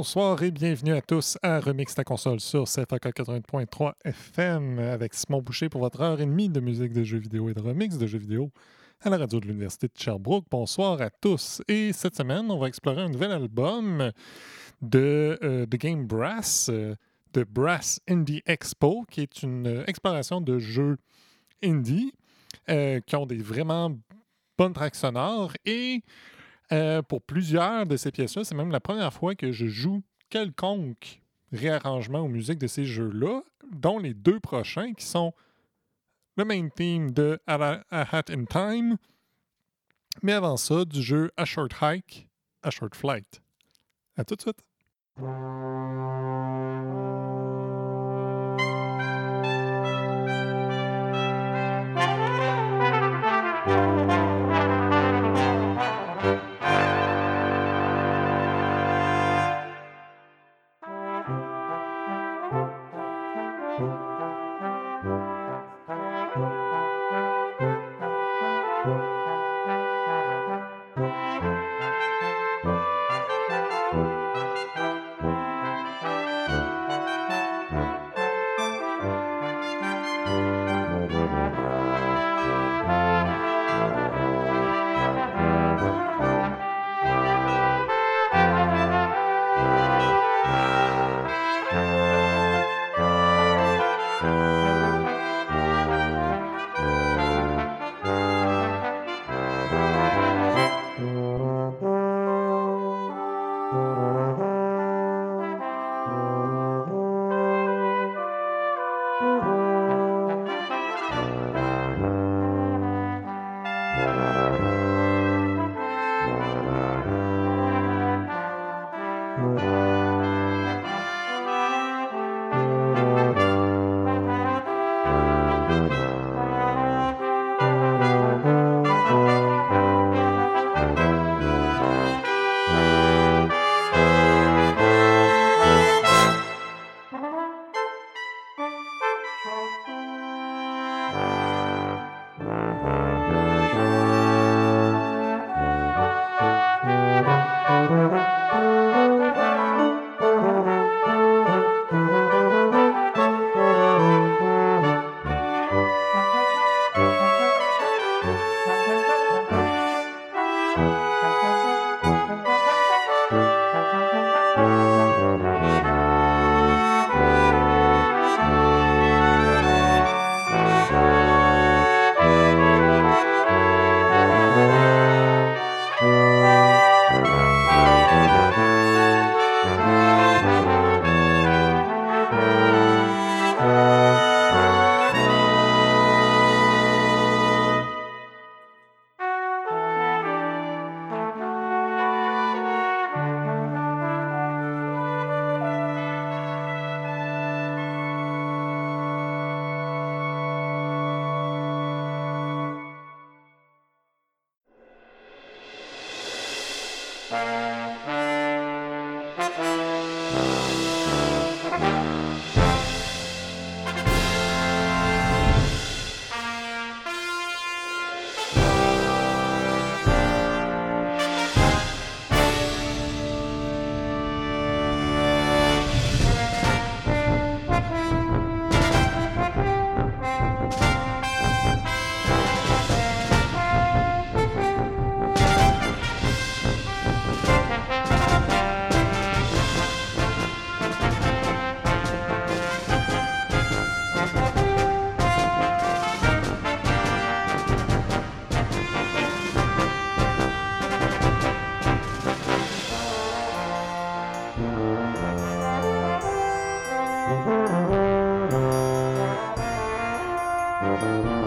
Bonsoir et bienvenue à tous à Remix ta console sur CFAK 80.3 FM avec Simon Boucher pour votre heure et demie de musique de jeux vidéo et de remix de jeux vidéo à la radio de l'Université de Sherbrooke. Bonsoir à tous. Et cette semaine, on va explorer un nouvel album de euh, The Game Brass, euh, de Brass Indie Expo, qui est une euh, exploration de jeux indie euh, qui ont des vraiment bonnes tracks sonores et euh, pour plusieurs de ces pièces-là, c'est même la première fois que je joue quelconque réarrangement aux musiques de ces jeux-là, dont les deux prochains qui sont le main theme de A, Hat in Time, mais avant ça, du jeu A Short Hike, A Short Flight. À tout de suite. Thank you.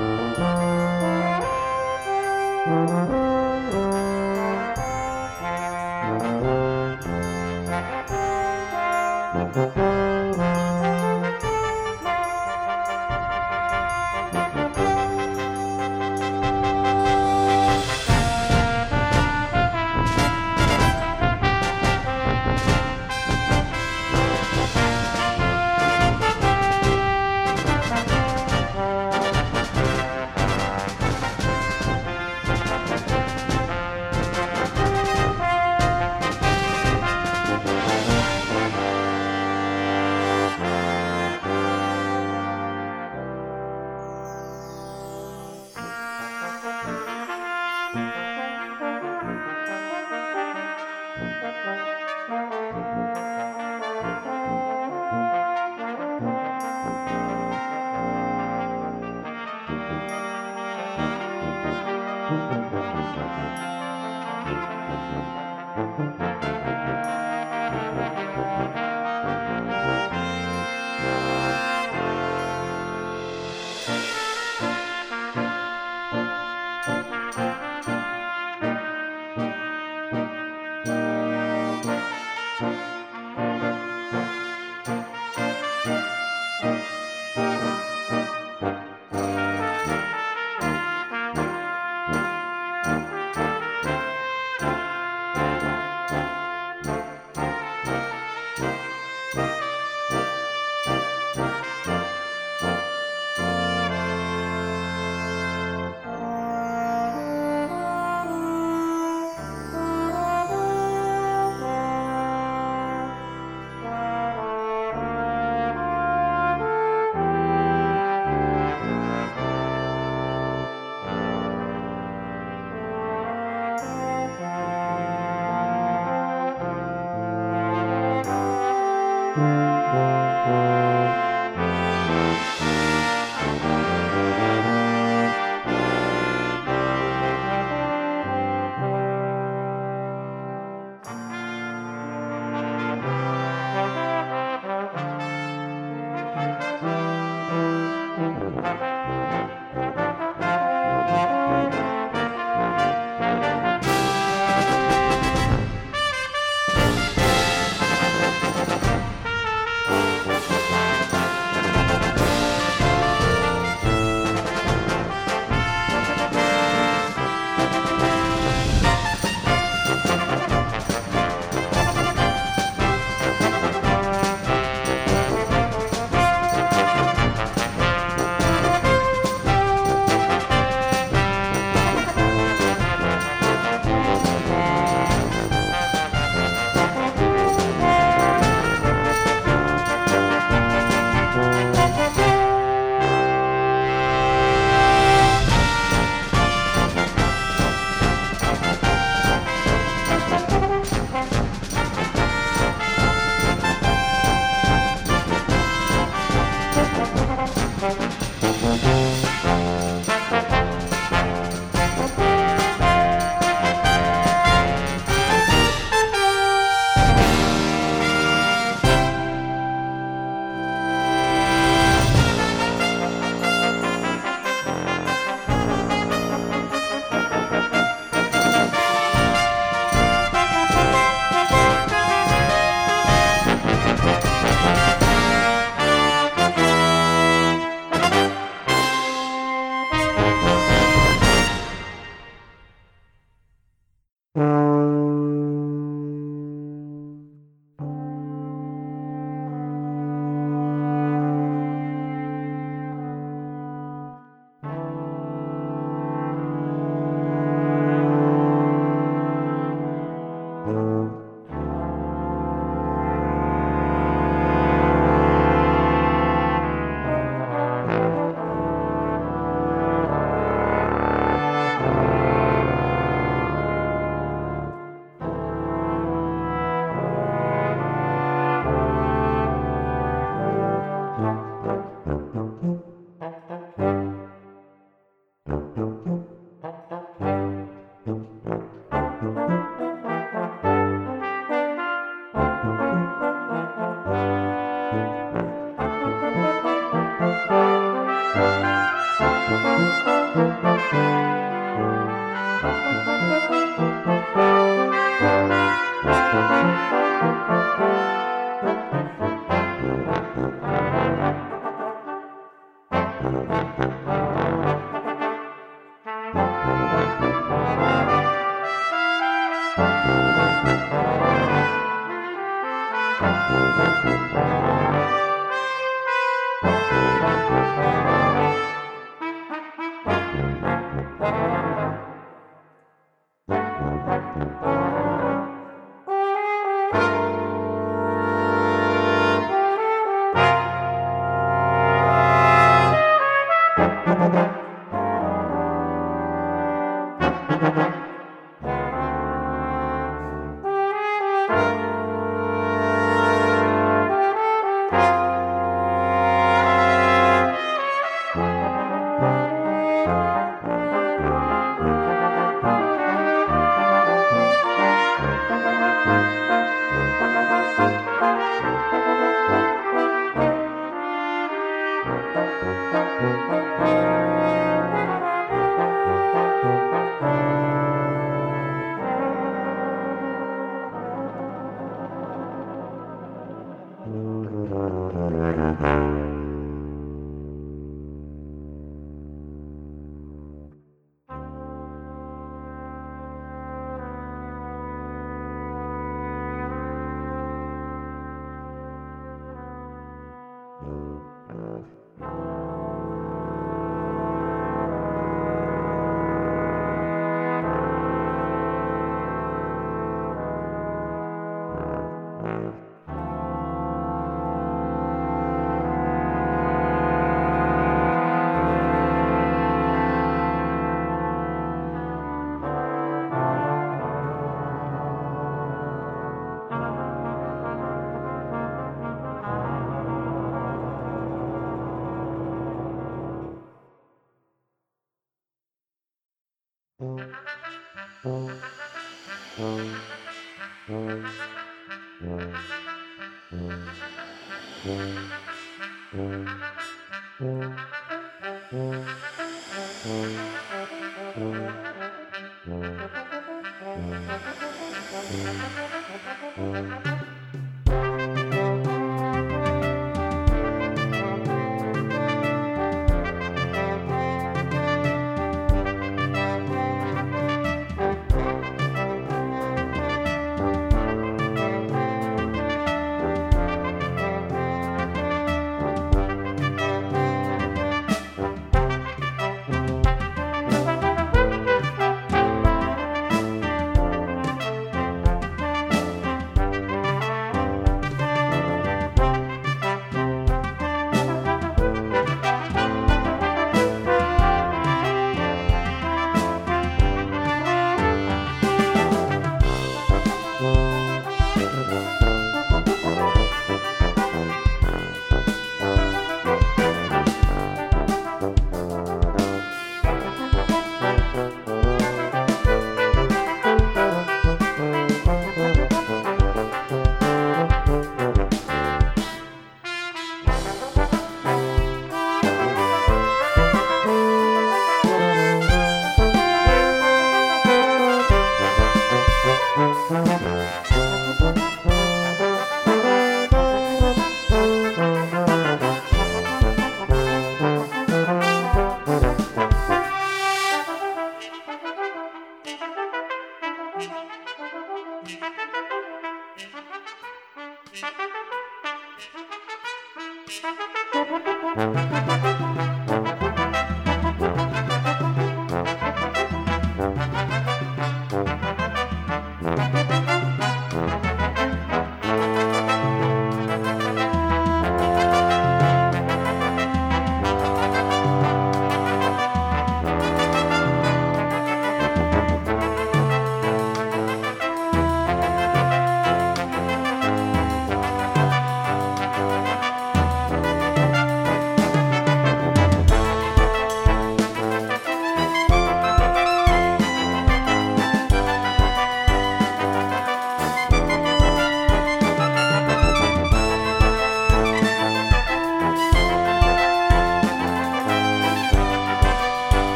Mm-hmm.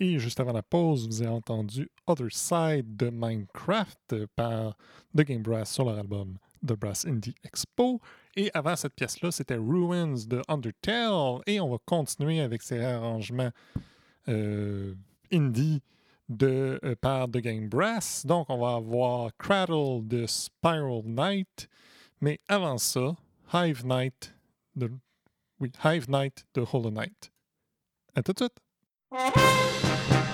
Et juste avant la pause, vous avez entendu Other Side de Minecraft par The Game Brass sur leur album The Brass Indie Expo. Et avant cette pièce-là, c'était Ruins de Undertale. Et on va continuer avec ces arrangements euh, indie de, euh, par The Game Brass. Donc, on va avoir Cradle de Spiral Knight. Mais avant ça, Hive Knight de, Hive Knight de Hollow Knight. À tout de suite! Thank you.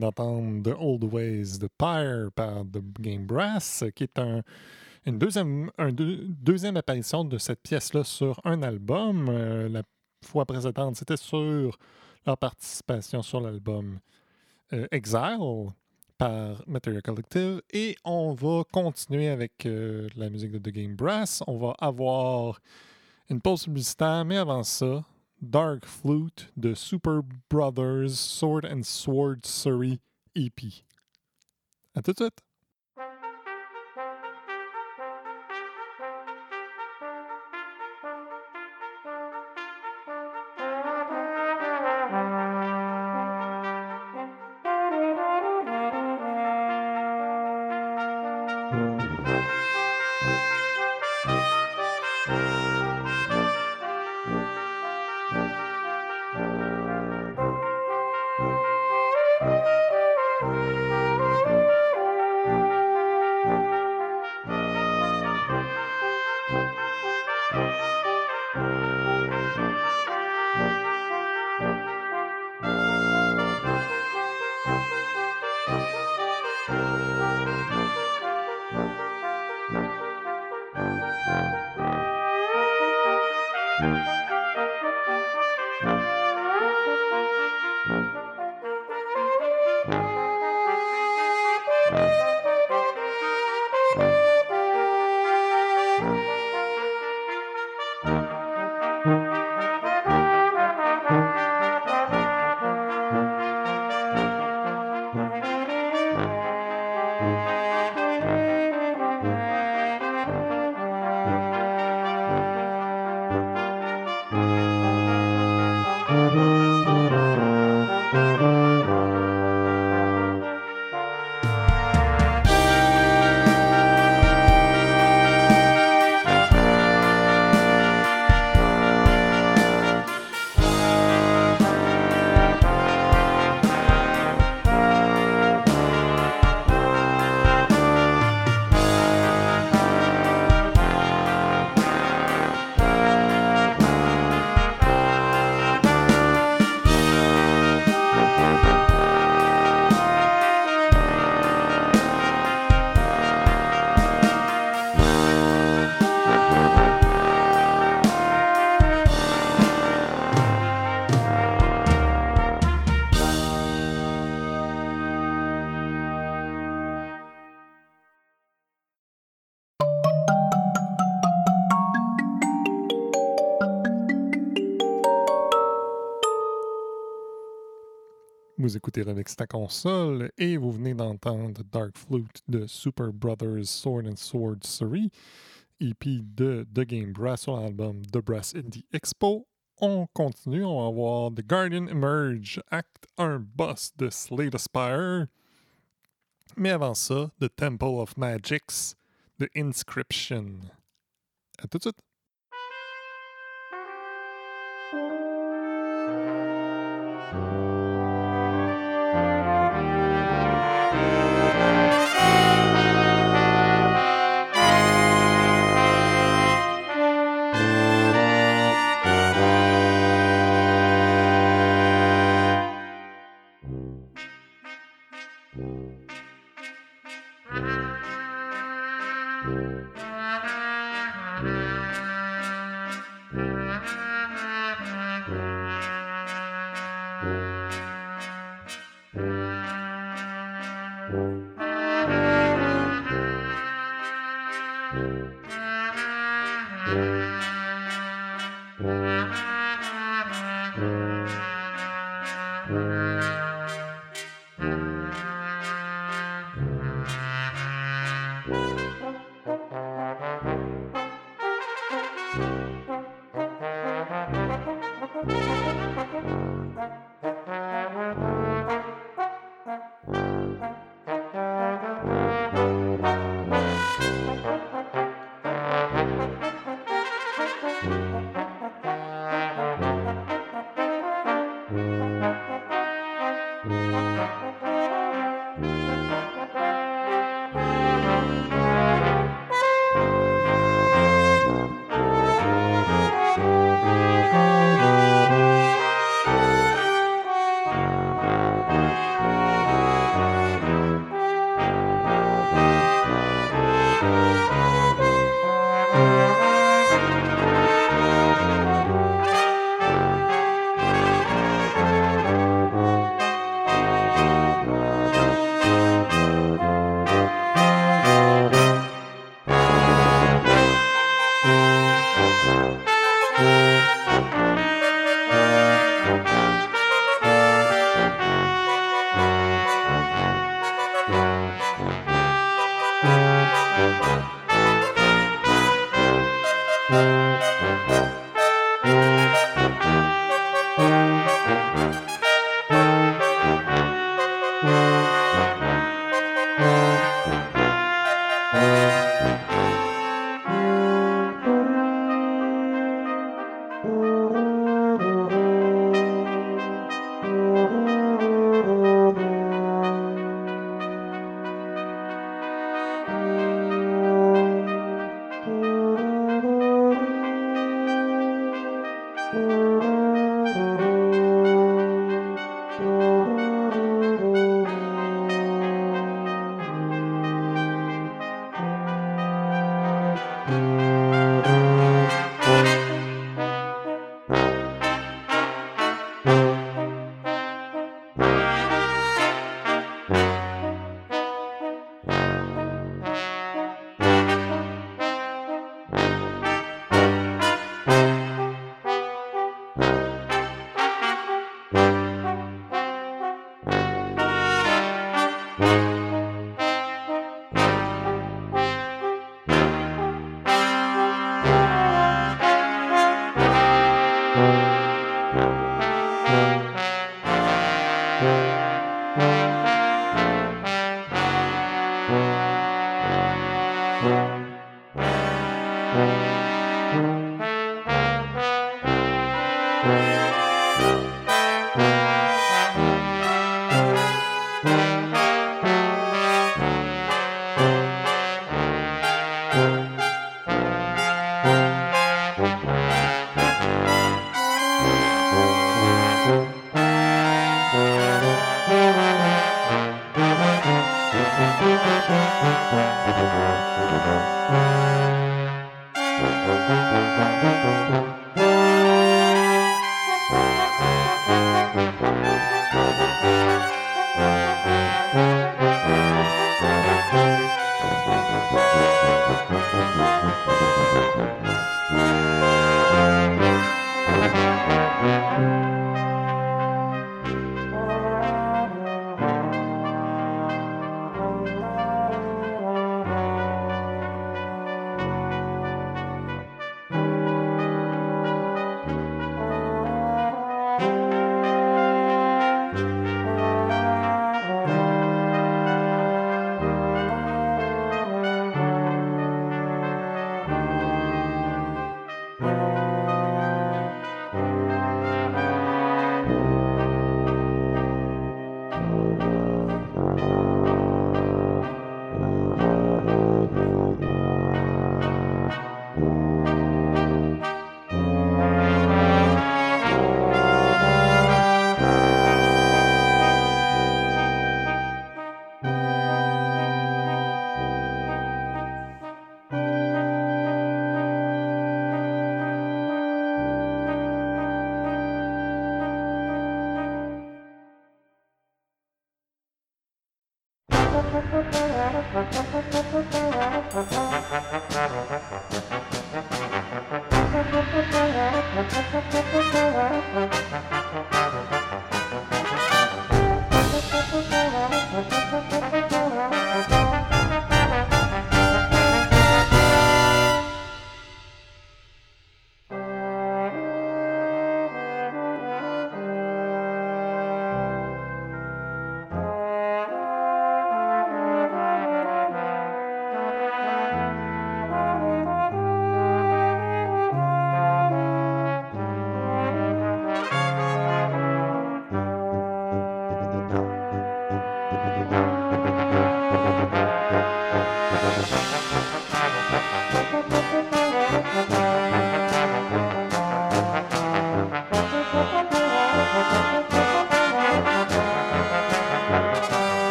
D'entendre The Old Ways de Pyre par The Game Brass, qui est un, une deuxième, un deux- deuxième apparition de cette pièce-là sur un album. Euh, la fois précédente, c'était sur leur participation sur l'album euh, Exile par Material Collective. Et on va continuer avec euh, la musique de The Game Brass. On va avoir une pause publicitaire, mais avant ça, Dark Flute de Super Brothers Sword and Sword Surrey EP. À tout de suite! Vous écoutez Remix ta console et vous venez d'entendre Dark Flute de Super Brothers Sword and Sword Sorry, EP de The Game Brass sur l'album The Brass Indie Expo. On continue, on va voir The Guardian Emerge, Act 1 Boss de Slade Aspire. Mais avant ça, The Temple of Magics de Inscription. À tout de suite!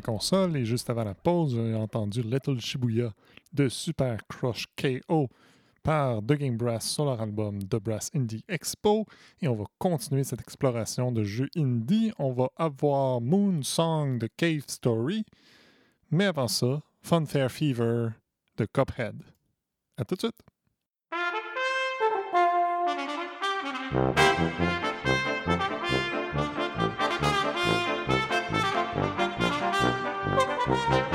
console. Et juste avant la pause, j'ai entendu Little Shibuya de Super Crush KO par The Game Brass sur leur album The Brass Indie Expo. Et on va continuer cette exploration de jeux indie. On va avoir Moon Song de Cave Story. Mais avant ça, Funfair Fever de Cuphead. À tout de suite! Mm-hmm.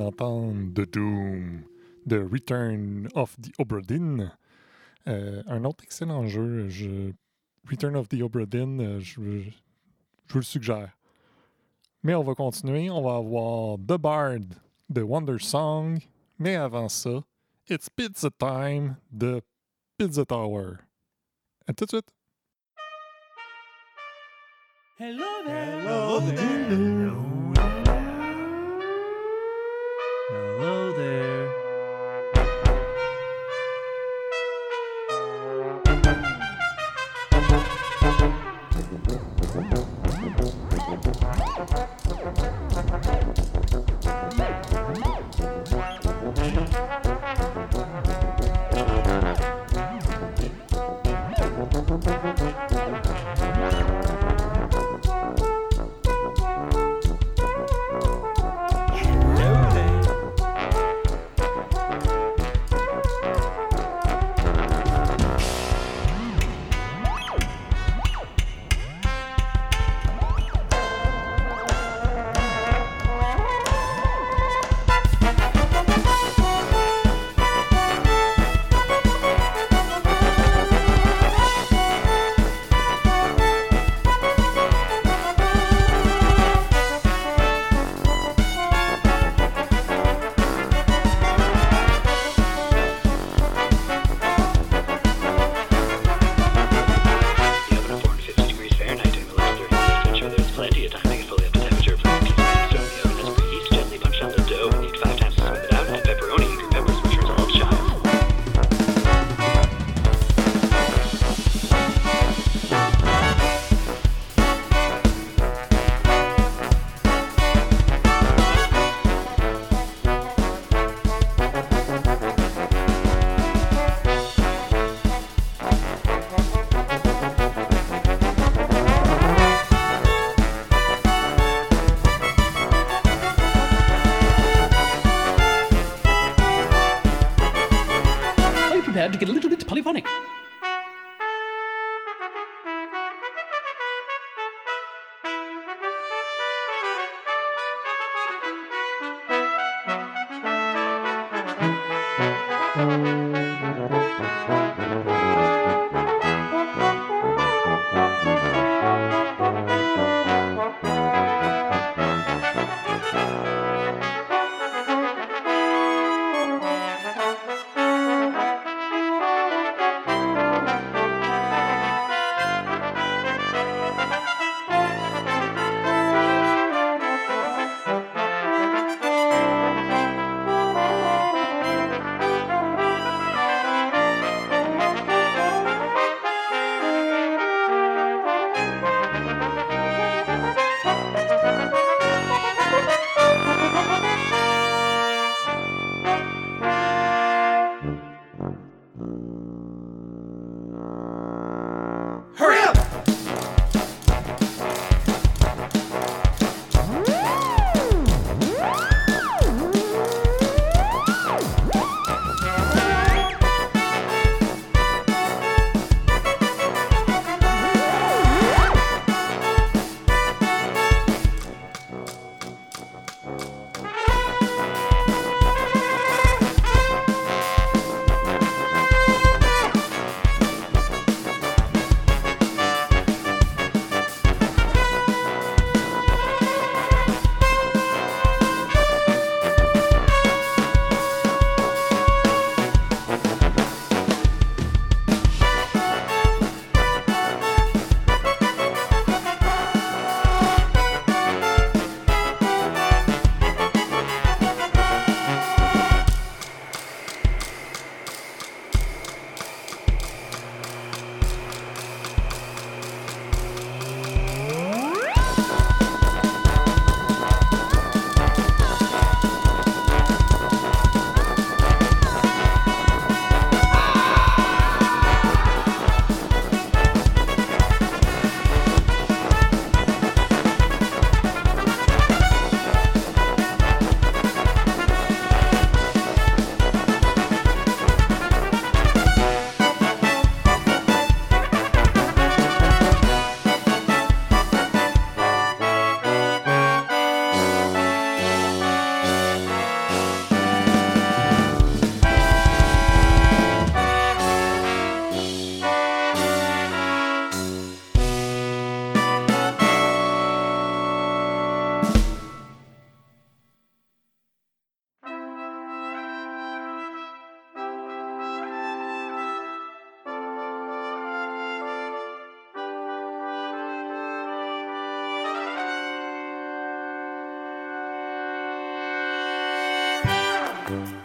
D'entendre The Doom, The Return of the Obra Euh, un autre excellent jeu, je... Return of the Obra euh, je... vous le suggère. Mais on va continuer, on va avoir The Bard de Wonder Song, mais avant ça, It's Pizza Time de Pizza Tower. À tout de suite! Hello. Hello. Hello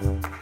嗯。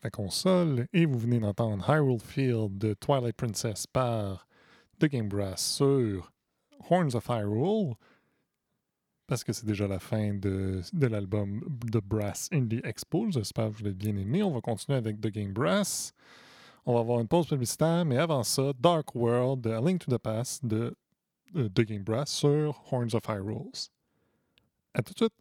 Remix ta console et vous venez d'entendre Hyrule Field de Twilight Princess par The Game Brass sur Horns of Hyrule parce que c'est déjà la fin de, de l'album The Brass Indie Expo. J'espère que vous l'avez bien aimé. On va continuer avec The Game Brass. On va avoir une pause publicitaire, mais avant ça, Dark World, A Link to the Past de, de The Game Brass sur Horns of Hyrule. À tout de suite!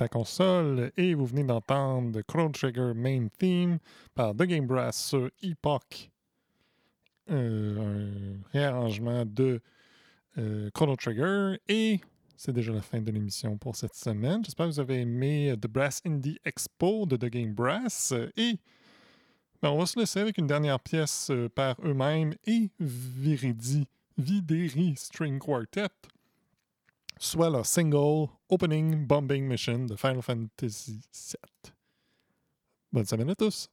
Ta console et vous venez d'entendre Chrono Trigger Main Theme par The Game Brass sur Epoch. Euh, un réarrangement de euh, Chrono Trigger et c'est déjà la fin de l'émission pour cette semaine. J'espère que vous avez aimé The Brass Indie Expo de The Game Brass et ben, on va se laisser avec une dernière pièce euh, par eux-mêmes et Viridi, Videri String Quartet soit leur single Opening Bombing Mission de Final Fantasy VII. Bonne semaine à tous!